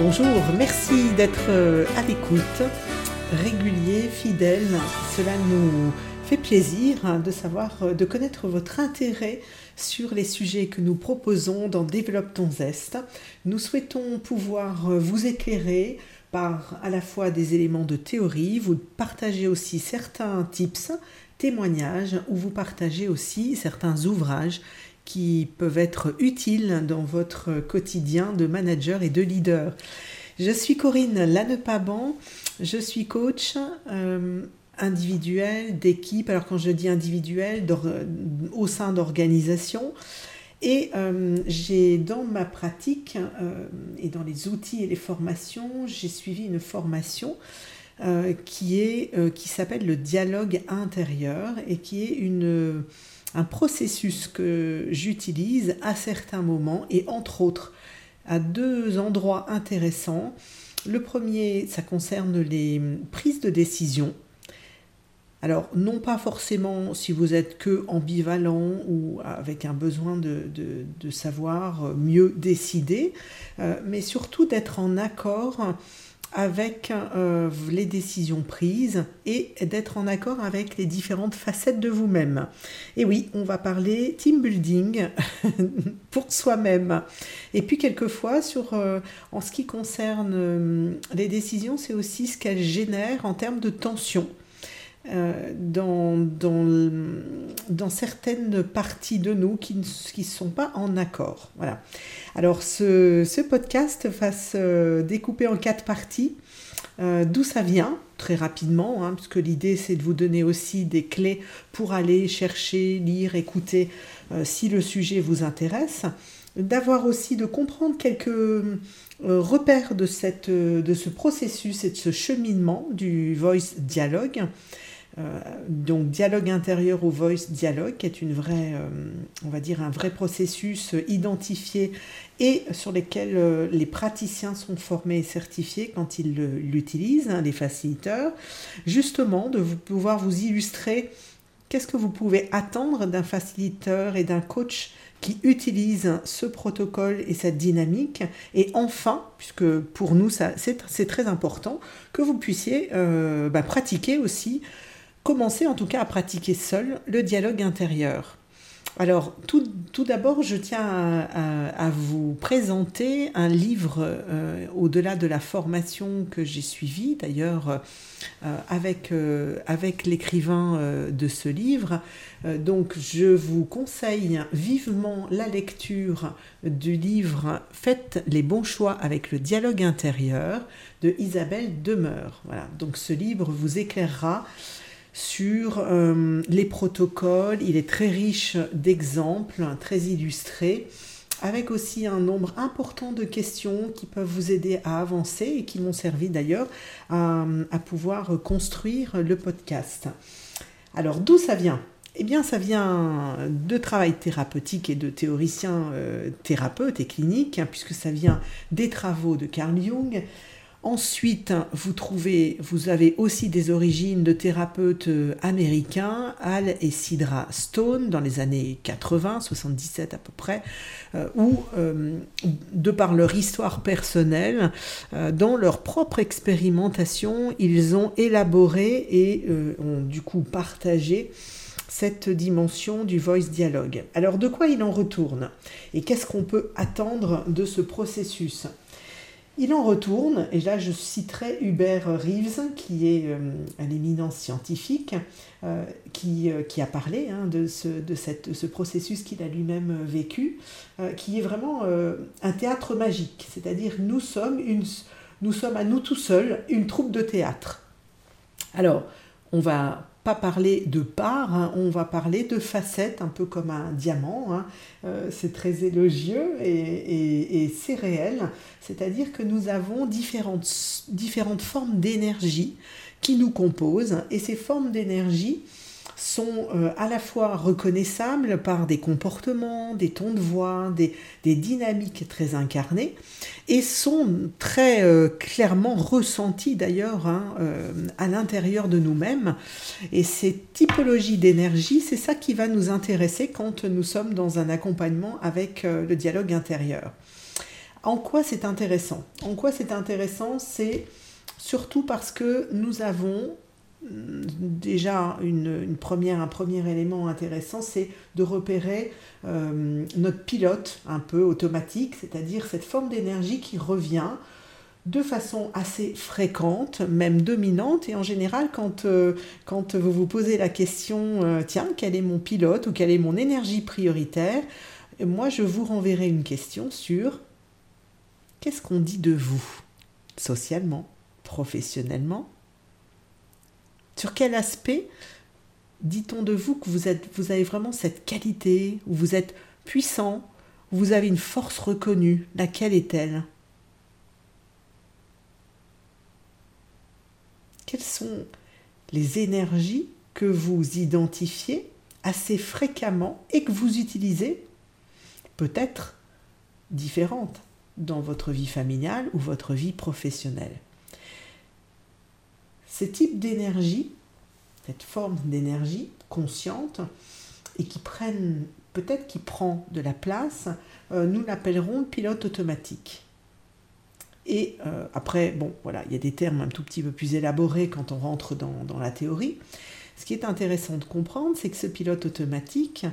Bonjour, merci d'être euh, à l'écoute, régulier, fidèle. Cela nous fait plaisir hein, de savoir, euh, de connaître votre intérêt sur les sujets que nous proposons dans Développe ton zeste. Nous souhaitons pouvoir euh, vous éclairer par à la fois des éléments de théorie, vous partagez aussi certains tips, témoignages, ou vous partagez aussi certains ouvrages qui peuvent être utiles dans votre quotidien de manager et de leader. Je suis Corinne Lannepaban, je suis coach euh, individuel, d'équipe, alors quand je dis individuel, au sein d'organisations. Et euh, j'ai dans ma pratique euh, et dans les outils et les formations, j'ai suivi une formation qui qui s'appelle le dialogue intérieur et qui est une un processus que j'utilise à certains moments et entre autres à deux endroits intéressants. Le premier, ça concerne les prises de décision. Alors, non pas forcément si vous êtes que ambivalent ou avec un besoin de, savoir mieux décider, euh, mais surtout d'être en accord avec euh, les décisions prises et d'être en accord avec les différentes facettes de vous-même. Et oui, on va parler team building pour soi-même. Et puis quelquefois, sur, euh, en ce qui concerne euh, les décisions, c'est aussi ce qu'elles génèrent en termes de tension. Dans, dans, dans, certaines parties de nous qui ne sont pas en accord. Voilà. Alors ce, ce podcast va se découper en quatre parties. Euh, d'où ça vient, très rapidement, hein, puisque l'idée c'est de vous donner aussi des clés pour aller chercher, lire, écouter euh, si le sujet vous intéresse, d'avoir aussi de comprendre quelques euh, repères de, cette, de ce processus et de ce cheminement du voice dialogue. Donc dialogue intérieur ou voice dialogue, qui est une vraie, on va dire un vrai processus identifié et sur lesquels euh, les praticiens sont formés et certifiés quand ils l'utilisent, hein, les facilitateurs, justement de vous, pouvoir vous illustrer qu'est-ce que vous pouvez attendre d'un facilitateur et d'un coach qui utilise ce protocole et cette dynamique. Et enfin, puisque pour nous c'est très important, que vous puissiez euh, bah, pratiquer aussi, commencer en tout cas à pratiquer seul le dialogue intérieur. Alors, tout, d'abord, je tiens à, vous présenter un livre euh, au-delà de la formation que j'ai suivie, d'ailleurs, euh, avec, euh, avec l'écrivain de ce livre. donc, je vous conseille vivement la lecture du livre Faites les bons choix avec le dialogue intérieur de Isabelle Demeure. Voilà, donc ce livre vous éclairera sur euh, les protocoles. Il est très riche d'exemples, très illustré, avec aussi un nombre important de questions qui peuvent vous aider à avancer et qui m'ont servi d'ailleurs à, pouvoir construire le podcast. Alors d'où ça vient? Eh bien, ça vient de travail thérapeutique et de théoriciens euh, thérapeutes et cliniques, hein, puisque ça vient des travaux de Carl Jung, Ensuite, vous trouvez, vous avez aussi des origines de thérapeutes euh, américains, Al et Sidra Stone, dans les années 80, 77 à peu près, euh, où, euh, de par leur histoire personnelle, dans leur propre expérimentation, ils ont élaboré et ont du coup partagé cette dimension du voice dialogue. Alors de quoi il en retourne? Et qu'est-ce qu'on peut attendre de ce processus? Il en retourne, et là je citerai Hubert Reeves, qui est euh, un éminent scientifique, euh, qui, euh, qui, a parlé hein, de, ce, de ce processus qu'il a lui-même vécu, qui est vraiment un théâtre magique, c'est-à-dire nous sommes, nous sommes à nous tout seuls une troupe de théâtre. Alors, on va parler de parts, hein, on va parler de facettes, un peu comme un diamant. Hein. Euh, c'est très élogieux et, c'est réel. C'est-à-dire que nous avons différentes, différentes formes d'énergie qui nous composent et ces formes d'énergie sont euh, à la fois reconnaissables par des comportements, des tons de voix, des, dynamiques très incarnées, et sont très euh, clairement ressenties d'ailleurs hein, euh, à l'intérieur de nous-mêmes. Et ces typologies d'énergie, c'est ça qui va nous intéresser quand nous sommes dans un accompagnement avec le dialogue intérieur. En quoi c'est intéressant? En quoi c'est intéressant? C'est surtout parce que nous avons déjà une, première, un premier élément intéressant, c'est de repérer euh, notre pilote un peu automatique, c'est-à-dire cette forme d'énergie qui revient de façon assez fréquente, même dominante, et en général, quand, euh, vous vous posez la question, euh, tiens, quel est mon pilote ou quelle est mon énergie prioritaire, moi je vous renverrai une question sur qu'est-ce qu'on dit de vous, socialement, professionnellement? Sur quel aspect dit-on de vous que vous, avez vraiment cette qualité, où vous êtes puissant, où vous avez une force reconnue? Laquelle est-elle? Quelles sont les énergies que vous identifiez assez fréquemment et que vous utilisez peut-être différentes dans votre vie familiale ou votre vie professionnelle? Ce type d'énergie, cette forme d'énergie consciente et qui prennent peut-être qui prend de la place, euh, nous l'appellerons pilote automatique. Et euh, après, bon, voilà, il y a des termes un tout petit peu plus élaborés quand on rentre dans, la théorie. Ce qui est intéressant de comprendre, c'est que ce pilote automatique,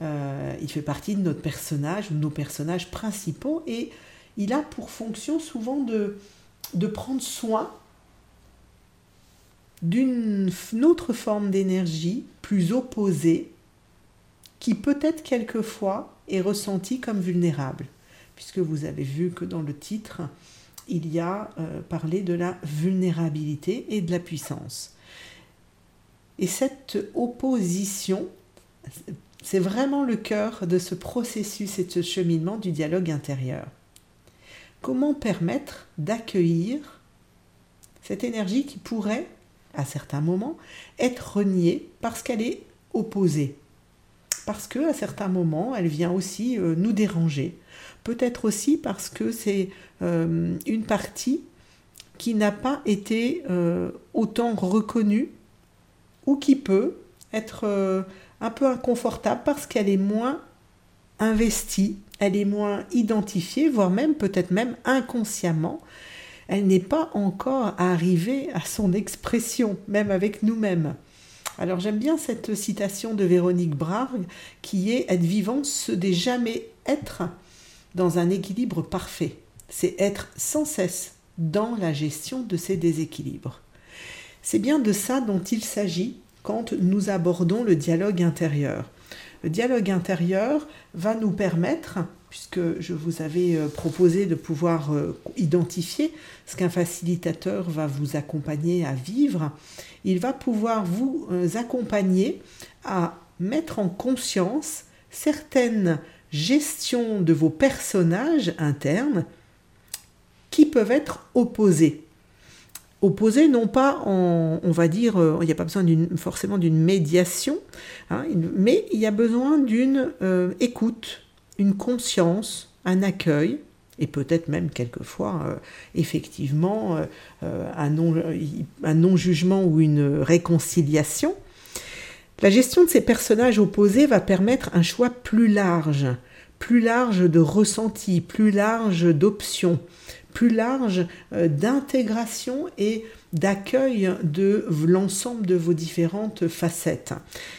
euh, il fait partie de notre personnage de nos personnages principaux et il a pour fonction souvent de prendre soin d'une autre forme d'énergie plus opposée qui peut-être quelquefois est ressentie comme vulnérable, puisque vous avez vu que dans le titre, il y a euh, parlé de la vulnérabilité et de la puissance. Et cette opposition, c'est vraiment le cœur de ce processus et de ce cheminement du dialogue intérieur. Comment permettre d'accueillir cette énergie qui pourrait, à certains moments, être reniée parce qu'elle est opposée Parce que à certains moments, elle vient aussi euh, nous déranger. Peut-être aussi parce que c'est euh, une partie qui n'a pas été euh, autant reconnue ou qui peut être un peu inconfortable parce qu'elle est moins investie, elle est moins identifiée, voire même peut-être même inconsciemment. Elle n'est pas encore arrivée à son expression, même avec nous-mêmes. Alors j'aime bien cette citation de Véronique Brague qui est être vivant, ce n'est jamais être dans un équilibre parfait. C'est être sans cesse dans la gestion de ces déséquilibres. C'est bien de ça dont il s'agit quand nous abordons le dialogue intérieur. Le dialogue intérieur va nous permettre, puisque je vous avais euh, proposé de pouvoir euh, identifier ce qu'un facilitateur va vous accompagner à vivre, il va pouvoir vous euh, accompagner à mettre en conscience certaines gestions de vos personnages internes qui peuvent être opposés opposés, non pas en, on va dire, euh, il n'y a pas besoin forcément d'une médiation, hein, mais il y a besoin d'une euh, écoute, une conscience, un accueil, et peut-être même quelquefois, euh, effectivement, un non-jugement ou une réconciliation. La gestion de ces personnages opposés va permettre un choix plus large, plus large de ressentis, plus large d'options, plus large euh, d'intégration et d'accueil de l'ensemble de vos différentes facettes.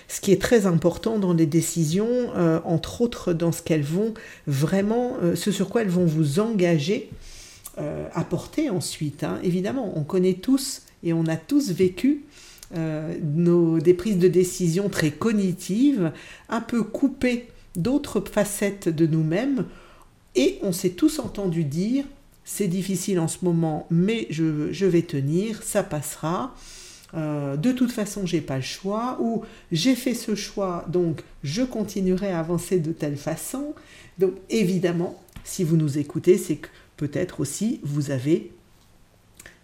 Ce qui est très important dans les décisions, euh, entre autres dans ce qu'elles vont vraiment, euh, ce sur quoi elles vont vous engager à porter ensuite. Hein. Évidemment, on connaît tous et on a tous vécu nos, des prises de décision très cognitives, un peu coupées d'autres facettes de nous-mêmes, et on s'est tous entendu dire c'est difficile en ce moment, mais je, vais tenir, ça passera. Euh, de toute façon, j'ai pas le choix, ou j'ai fait ce choix, donc je continuerai à avancer de telle façon. Donc, évidemment, si vous nous écoutez, c'est que peut-être aussi vous avez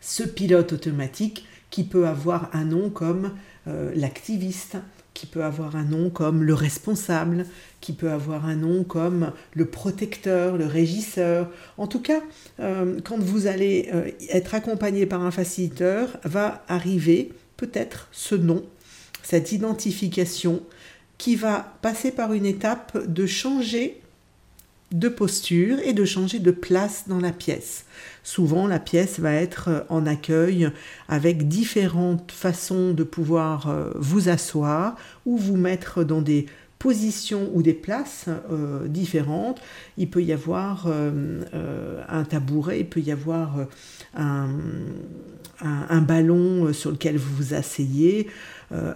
ce pilote automatique qui peut avoir un nom comme euh, l'activiste, qui peut avoir un nom comme le responsable, qui peut avoir un nom comme le protecteur, le régisseur. En tout cas, euh, quand vous allez euh, être accompagné par un facilitateur, va arriver peut-être ce nom, cette identification qui va passer par une étape de changer de posture et de changer de place dans la pièce. Souvent, la pièce va être en accueil avec différentes façons de pouvoir euh, vous asseoir ou vous mettre dans des positions ou des places euh, différentes. Il peut y avoir euh, un tabouret, il peut y avoir un, ballon sur lequel vous vous asseyez,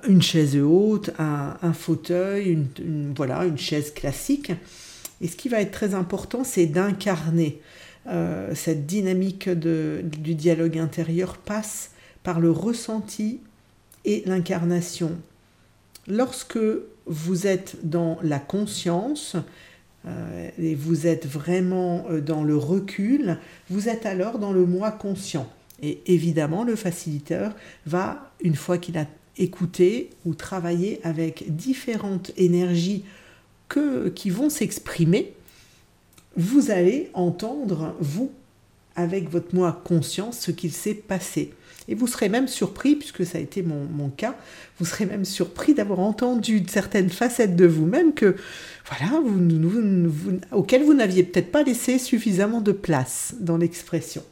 une chaise haute, un, fauteuil, voilà, une chaise classique. Et ce qui va être très important, c'est d'incarner. Euh, cette dynamique du dialogue intérieur passe par le ressenti et l'incarnation. Lorsque vous êtes dans la conscience euh, et vous êtes vraiment euh, dans le recul, vous êtes alors dans le moi conscient. Et évidemment, le facilitateur va, une fois qu'il a écouté ou travaillé avec différentes énergies qui vont s'exprimer, vous allez entendre, vous, avec votre moi conscience, ce qu'il s'est passé. Et vous serez même surpris, puisque ça a été mon, cas, vous serez même surpris d'avoir entendu certaines facettes de vous-même que, voilà, auxquelles vous n'aviez peut-être pas laissé suffisamment de place dans l'expression.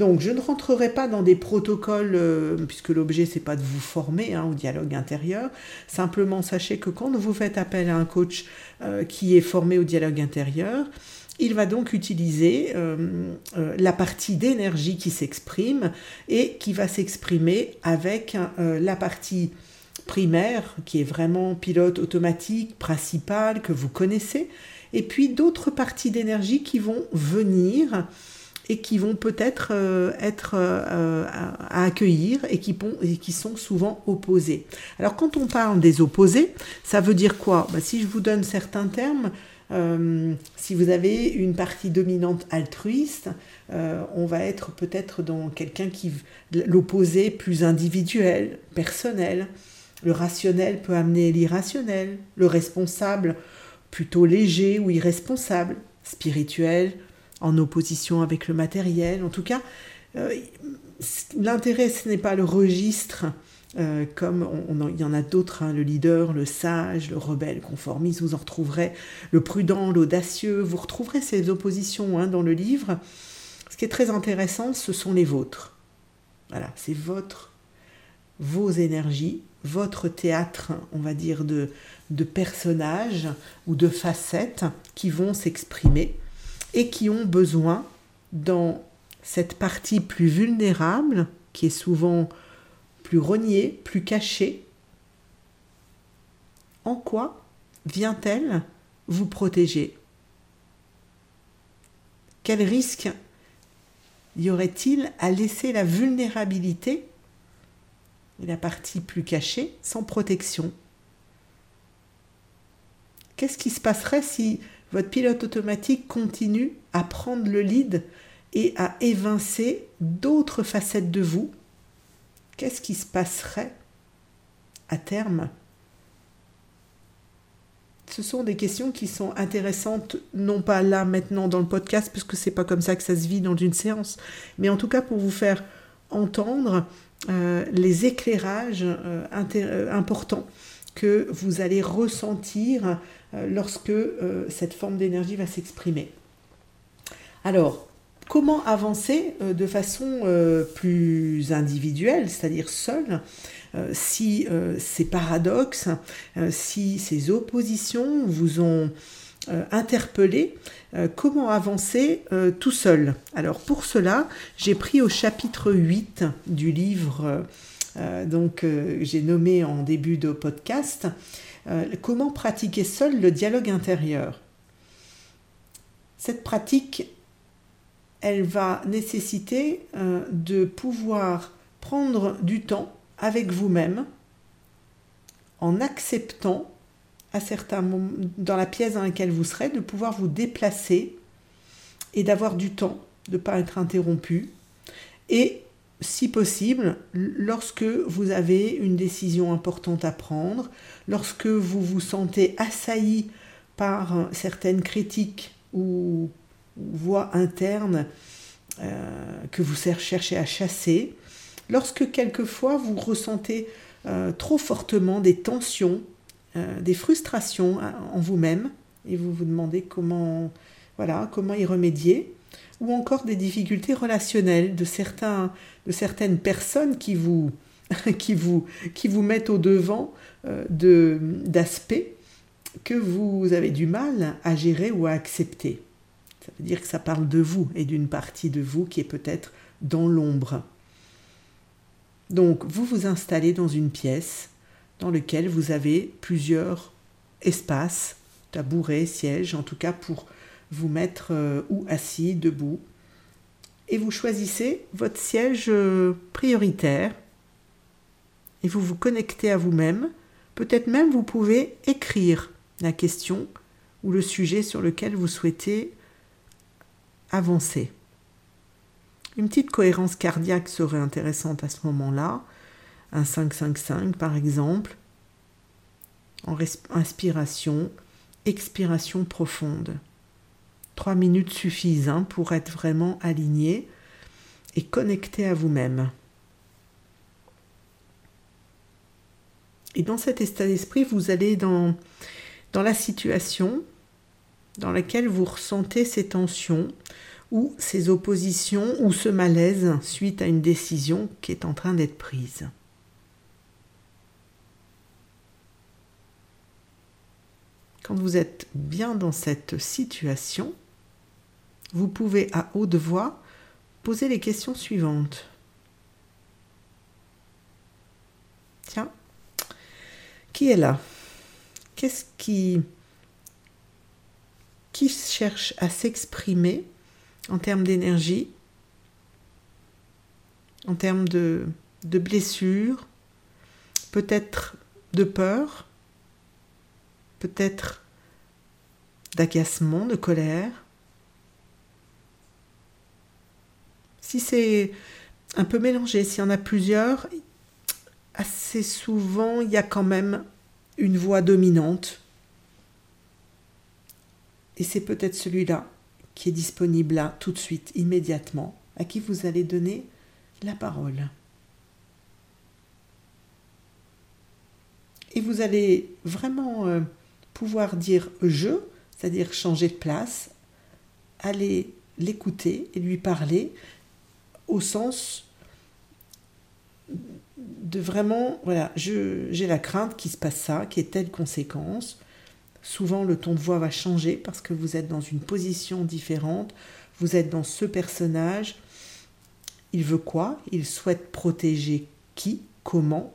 Donc, je ne rentrerai pas dans des protocoles, euh, puisque l'objet, c'est pas de vous former hein, au dialogue intérieur. Simplement, sachez que quand vous faites appel à un coach euh, qui est formé au dialogue intérieur, il va donc utiliser euh, la partie d'énergie qui s'exprime et qui va s'exprimer avec la partie primaire, qui est vraiment pilote automatique, principal, que vous connaissez, et puis d'autres parties d'énergie qui vont venir et qui vont peut-être euh, être, euh, à, accueillir et qui, sont souvent opposés. Alors quand on parle des opposés, ça veut dire quoi? Bah, Si je vous donne certains termes, euh, si vous avez une partie dominante altruiste, on va être peut-être dans quelqu'un qui l'opposé plus individuel, personnel. Le rationnel peut amener l'irrationnel. Le responsable plutôt léger ou irresponsable. Spirituel en opposition avec le matériel. En tout cas, euh, l'intérêt, ce n'est pas le registre, euh, comme on, il y en a d'autres, hein, le leader, le sage, le rebelle, conformiste, vous en retrouverez, le prudent, l'audacieux, vous retrouverez ces oppositions hein, dans le livre. Ce qui est très intéressant, ce sont les vôtres. Voilà, c'est votre, vos énergies, votre théâtre, on va dire, de, de personnages ou de facettes qui vont s'exprimer et qui ont besoin, dans cette partie plus vulnérable, qui est souvent plus reniée, plus cachée, en quoi vient-elle vous protéger? Quel risque y aurait-il à laisser la vulnérabilité, la partie plus cachée, sans protection? Qu'est-ce qui se passerait si votre pilote automatique continue à prendre le lead et à évincer d'autres facettes de vous, qu'est-ce qui se passerait à terme? Ce sont des questions qui sont intéressantes, non pas là maintenant dans le podcast, parce que c'est pas comme ça que ça se vit dans une séance, mais en tout cas pour vous faire entendre euh, les éclairages euh, euh, importants que vous allez ressentir lorsque euh, cette forme d'énergie va s'exprimer. Alors, comment avancer euh, de façon plus individuelle, c'est-à-dire seule, si ces paradoxes, si ces oppositions vous ont interpellé, comment avancer tout seul? Alors pour cela, j'ai pris au chapitre 8 du livre donc j'ai nommé en début de podcast euh, comment pratiquer seul le dialogue intérieur? Cette pratique, elle va nécessiter euh, de pouvoir prendre du temps avec vous-même en acceptant à certains moments, dans la pièce dans laquelle vous serez, de pouvoir vous déplacer et d'avoir du temps, de ne pas être interrompu, et si possible, lorsque vous avez une décision importante à prendre, lorsque vous vous sentez assailli par certaines critiques ou voix internes euh, que vous cherchez à chasser, lorsque quelquefois vous ressentez euh, trop fortement des tensions, euh, des frustrations en vous-même, et vous vous demandez comment voilà, comment y remédier, ou encore des difficultés relationnelles de, certains, de certaines personnes qui vous, qui vous, mettent au devant euh, d'aspects que vous avez du mal à gérer ou à accepter. Ça veut dire que ça parle de vous et d'une partie de vous qui est peut-être dans l'ombre. Donc, vous vous installez dans une pièce dans laquelle vous avez plusieurs espaces, tabourets, sièges, en tout cas pour vous mettre euh, ou assis, debout. Et vous choisissez votre siège euh, prioritaire et vous vous connectez à vous-même. Peut-être même vous pouvez écrire la question ou le sujet sur lequel vous souhaitez avancer. Une petite cohérence cardiaque serait intéressante à ce moment-là. Un 5-5-5 par exemple. En inspiration, expiration profonde. Trois minutes suffisent hein, pour être vraiment aligné et connecté à vous-même. Et dans cet état d'esprit, vous allez dans, dans la situation dans laquelle vous ressentez ces tensions ou ces oppositions ou ce malaise suite à une décision qui est en train d'être prise. Quand vous êtes bien dans cette situation, vous pouvez à haute voix poser les questions suivantes. Tiens, qui est là? Qu'est-ce qui, cherche à s'exprimer en termes d'énergie, en termes de, de blessures, peut-être de peur, peut-être d'agacement, de colère? Si c'est un peu mélangé, s'il y en a plusieurs, assez souvent, il y a quand même une voix dominante. Et c'est peut-être celui-là qui est disponible là, tout de suite, immédiatement, à qui vous allez donner la parole. Et vous allez vraiment euh, pouvoir dire je, c'est-à-dire changer de place, aller l'écouter et lui parler sens de vraiment, voilà, j'ai la crainte qu'il se passe ça, qu'il y ait telle conséquence. Souvent, le ton de voix va changer parce que vous êtes dans une position différente, vous êtes dans ce personnage. Il veut quoi? Il souhaite protéger qui? Comment?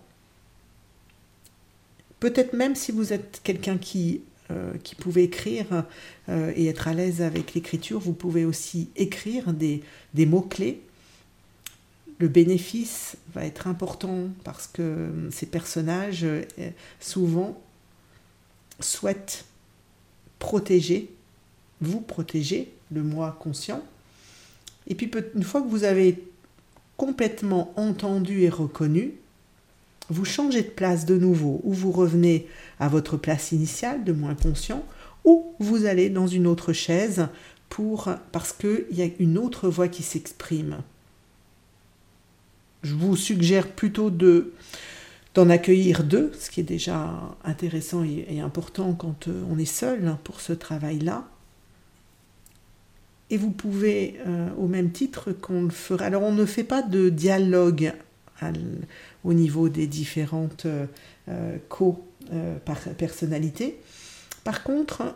Peut-être même si vous êtes quelqu'un qui, euh, qui pouvait écrire euh, et être à l'aise avec l'écriture, vous pouvez aussi écrire des, des mots-clés le bénéfice va être important parce que ces personnages, euh, souvent, souhaitent protéger, vous protéger, le moi conscient. Et puis, une fois que vous avez complètement entendu et reconnu, vous changez de place de nouveau, ou vous revenez à votre place initiale de moins conscient, ou vous allez dans une autre chaise parce qu'il y a une autre voix qui s'exprime je vous suggère plutôt de d'en accueillir deux, ce qui est déjà intéressant et, important quand euh, on est seul hein, pour ce travail-là. Et vous pouvez, euh, au même titre qu'on le ferait, alors on ne fait pas de dialogue au niveau des différentes euh, co-personnalités. Par contre,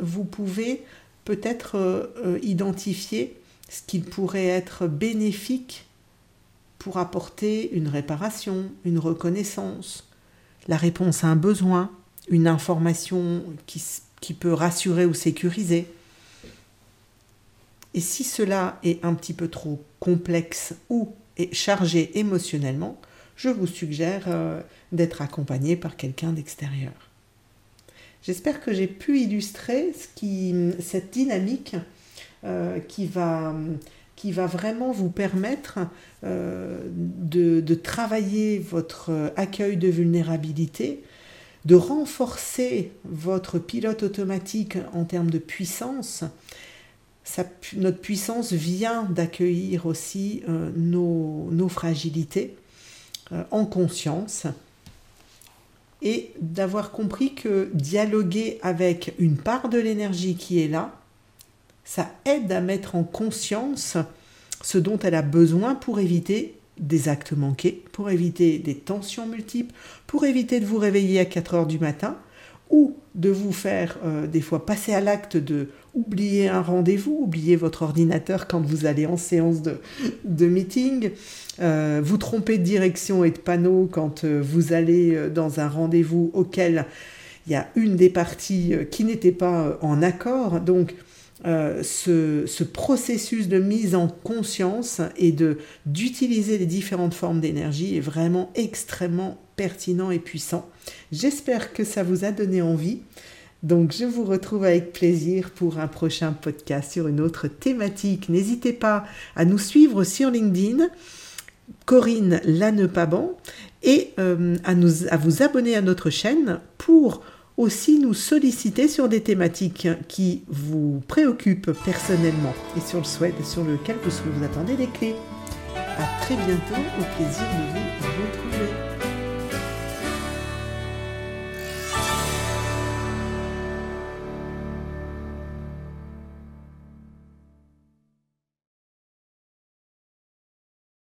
vous pouvez peut-être identifier ce qui pourrait être bénéfique pour apporter une réparation, une reconnaissance, la réponse à un besoin, une information qui, peut rassurer ou sécuriser. Et si cela est un petit peu trop complexe ou est chargé émotionnellement, je vous suggère euh, d'être accompagné par quelqu'un d'extérieur. J'espère que j'ai pu illustrer ce qui, cette dynamique euh, qui va qui va vraiment vous permettre euh, de, travailler votre accueil de vulnérabilité, de renforcer votre pilote automatique en termes de puissance. notre puissance vient d'accueillir aussi euh, nos, fragilités euh, en conscience et d'avoir compris que dialoguer avec une part de l'énergie qui est là, ça aide à mettre en conscience ce dont elle a besoin pour éviter des actes manqués, pour éviter des tensions multiples, pour éviter de vous réveiller à 4 heures du matin ou de vous faire euh, des fois passer à l'acte de oublier un rendez-vous, oublier votre ordinateur quand vous allez en séance de, meeting, euh, vous tromper de direction et de panneau quand euh, vous allez dans un rendez-vous auquel il y a une des parties qui n'était pas en accord. Donc euh, ce, processus de mise en conscience et de d'utiliser les différentes formes d'énergie est vraiment extrêmement pertinent et puissant. J'espère que ça vous a donné envie. Donc je vous retrouve avec plaisir pour un prochain podcast sur une autre thématique. N'hésitez pas à nous suivre sur LinkedIn, Corinne Lannepaban, et euh, à, nous, à vous abonner à notre chaîne pour aussi nous solliciter sur des thématiques qui vous préoccupent personnellement et sur, le souhait, sur lequel vous, vous attendez des clés. A très bientôt, au plaisir de vous retrouver.